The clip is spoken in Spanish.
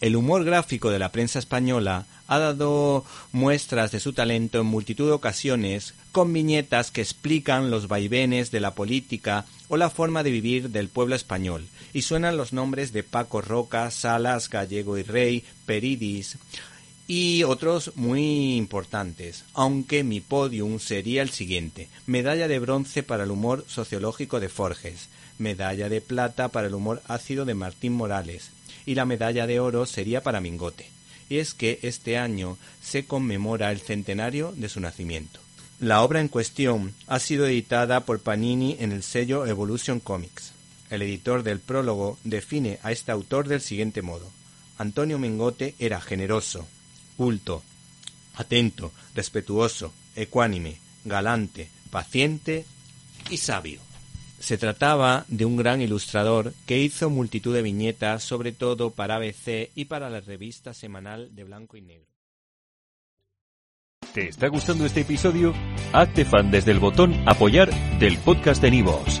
El humor gráfico de la prensa española ha dado muestras de su talento en multitud de ocasiones con viñetas que explican los vaivenes de la política o la forma de vivir del pueblo español, y suenan los nombres de Paco Roca, Salas, Gallego y Rey, Peridis, y otros muy importantes, aunque mi podium sería el siguiente. Medalla de bronce para el humor sociológico de Forges, medalla de plata para el humor ácido de Martín Morales, y la medalla de oro sería para Mingote. Y es que este año se conmemora el centenario de su nacimiento. La obra en cuestión ha sido editada por Panini en el sello Evolution Comics. El editor del prólogo define a este autor del siguiente modo. Antonio Mingote era generoso, culto, atento, respetuoso, ecuánime, galante, paciente y sabio. Se trataba de un gran ilustrador que hizo multitud de viñetas, sobre todo para ABC y para la revista semanal de blanco y negro. ¿Te está gustando este episodio? Hazte fan desde el botón Apoyar del podcast de Nivos.